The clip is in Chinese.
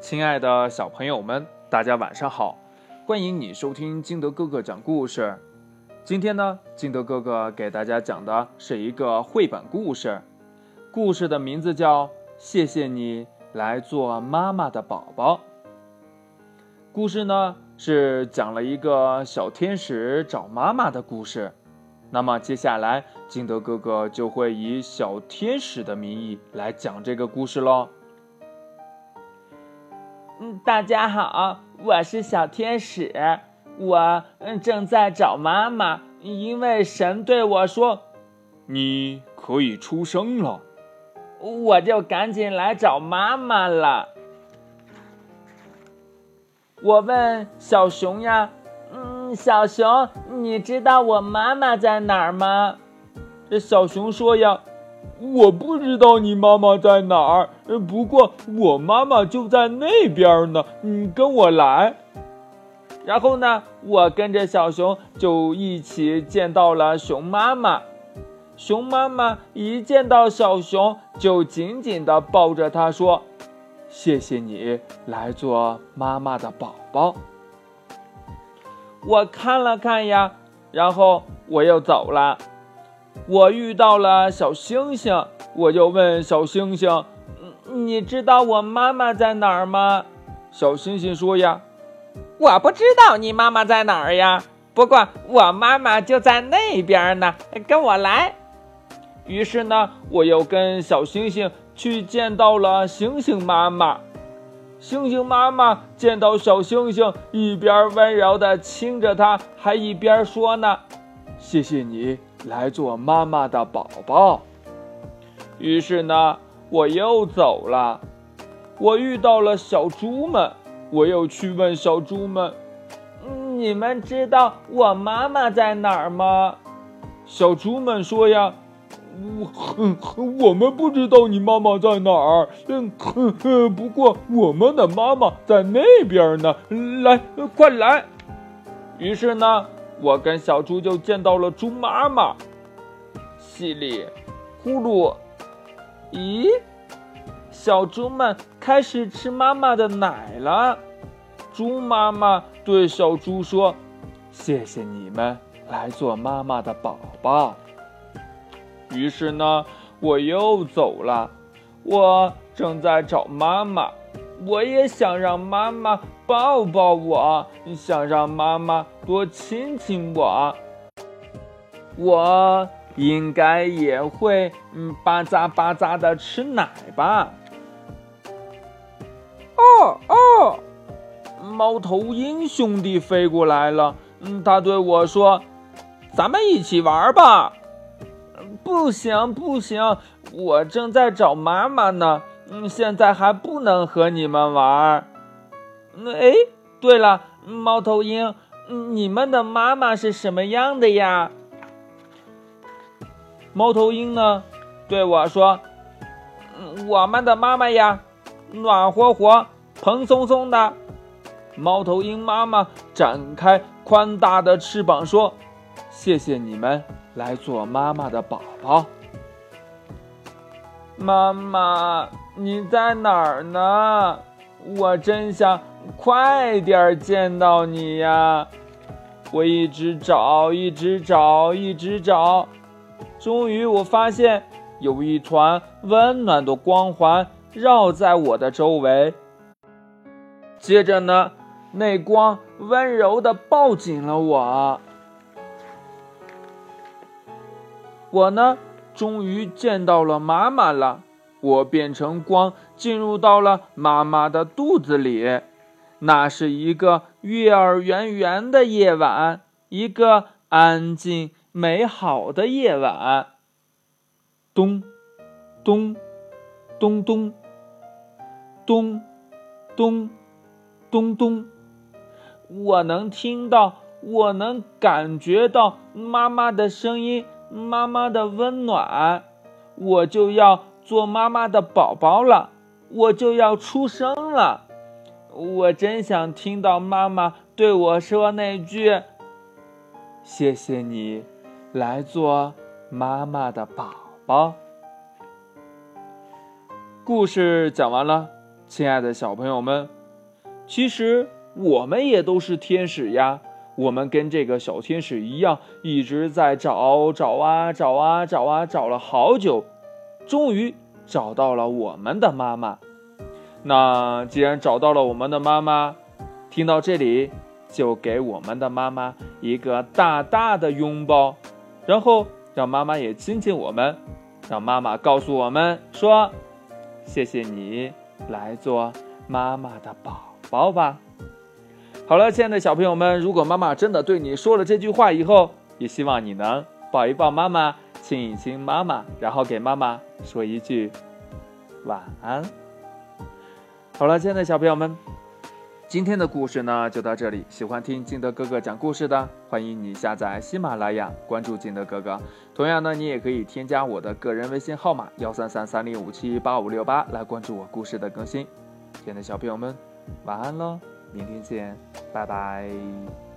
亲爱的小朋友们，大家晚上好！欢迎你收听金德哥哥讲故事。今天呢，金德哥哥给大家讲的是一个绘本故事，故事的名字叫《谢谢你来做妈妈的宝宝》。故事呢是讲了一个小天使找妈妈的故事。那么接下来，金德哥哥就会以小天使的名义来讲这个故事喽。嗯，大家好，我是小天使，我嗯正在找妈妈，因为神对我说，你可以出生了，我就赶紧来找妈妈了。我问小熊呀，嗯，小熊，你知道我妈妈在哪儿吗？这小熊说呀。我不知道你妈妈在哪儿，不过我妈妈就在那边呢。你跟我来。然后呢，我跟着小熊就一起见到了熊妈妈。熊妈妈一见到小熊，就紧紧地抱着它说：“谢谢你来做妈妈的宝宝。”我看了看呀，然后我又走了。我遇到了小星星，我就问小星星：“你知道我妈妈在哪儿吗？”小星星说：“呀，我不知道你妈妈在哪儿呀。不过我妈妈就在那边呢，跟我来。”于是呢，我又跟小星星去见到了星星妈妈。星星妈妈见到小星星，一边温柔地亲着她，还一边说呢：“谢谢你。”来做妈妈的宝宝。于是呢，我又走了。我遇到了小猪们，我又去问小猪们：“你们知道我妈妈在哪儿吗？”小猪们说：“呀，我我们不知道你妈妈在哪儿。嗯，不过我们的妈妈在那边呢。来，快来！”于是呢。我跟小猪就见到了猪妈妈，稀里呼噜，咦，小猪们开始吃妈妈的奶了。猪妈妈对小猪说：“谢谢你们来做妈妈的宝宝。”于是呢，我又走了。我正在找妈妈。我也想让妈妈抱抱我，想让妈妈多亲亲我。我应该也会嗯吧嗒吧嗒的吃奶吧。哦哦，猫头鹰兄弟飞过来了，嗯，他对我说：“咱们一起玩吧。”不行不行，我正在找妈妈呢。嗯，现在还不能和你们玩儿。哎，对了，猫头鹰，你们的妈妈是什么样的呀？猫头鹰呢，对我说：“我们的妈妈呀，暖和和、蓬松松的。”猫头鹰妈妈展开宽大的翅膀说：“谢谢你们来做妈妈的宝宝。”妈妈。你在哪儿呢？我真想快点见到你呀！我一直找，一直找，一直找，终于我发现有一团温暖的光环绕在我的周围。接着呢，那光温柔的抱紧了我。我呢，终于见到了妈妈了。我变成光，进入到了妈妈的肚子里。那是一个月儿圆圆的夜晚，一个安静美好的夜晚。咚，咚，咚咚，咚，咚，咚咚。我能听到，我能感觉到妈妈的声音，妈妈的温暖。我就要。做妈妈的宝宝了，我就要出生了。我真想听到妈妈对我说那句：“谢谢你，来做妈妈的宝宝。”故事讲完了，亲爱的小朋友们，其实我们也都是天使呀。我们跟这个小天使一样，一直在找找啊找啊找啊找了好久，终于找到了我们的妈妈。那既然找到了我们的妈妈，听到这里，就给我们的妈妈一个大大的拥抱，然后让妈妈也亲亲我们，让妈妈告诉我们说：“谢谢你来做妈妈的宝宝吧。”好了，亲爱的小朋友们，如果妈妈真的对你说了这句话以后，也希望你能抱一抱妈妈，亲一亲妈妈，然后给妈妈说一句晚安。好了，亲爱的小朋友们，今天的故事呢就到这里。喜欢听金德哥哥讲故事的，欢迎你下载喜马拉雅，关注金德哥哥。同样呢，你也可以添加我的个人微信号码幺三三三零五七八五六八来关注我故事的更新。亲爱的小朋友们，晚安喽。明天见，拜拜。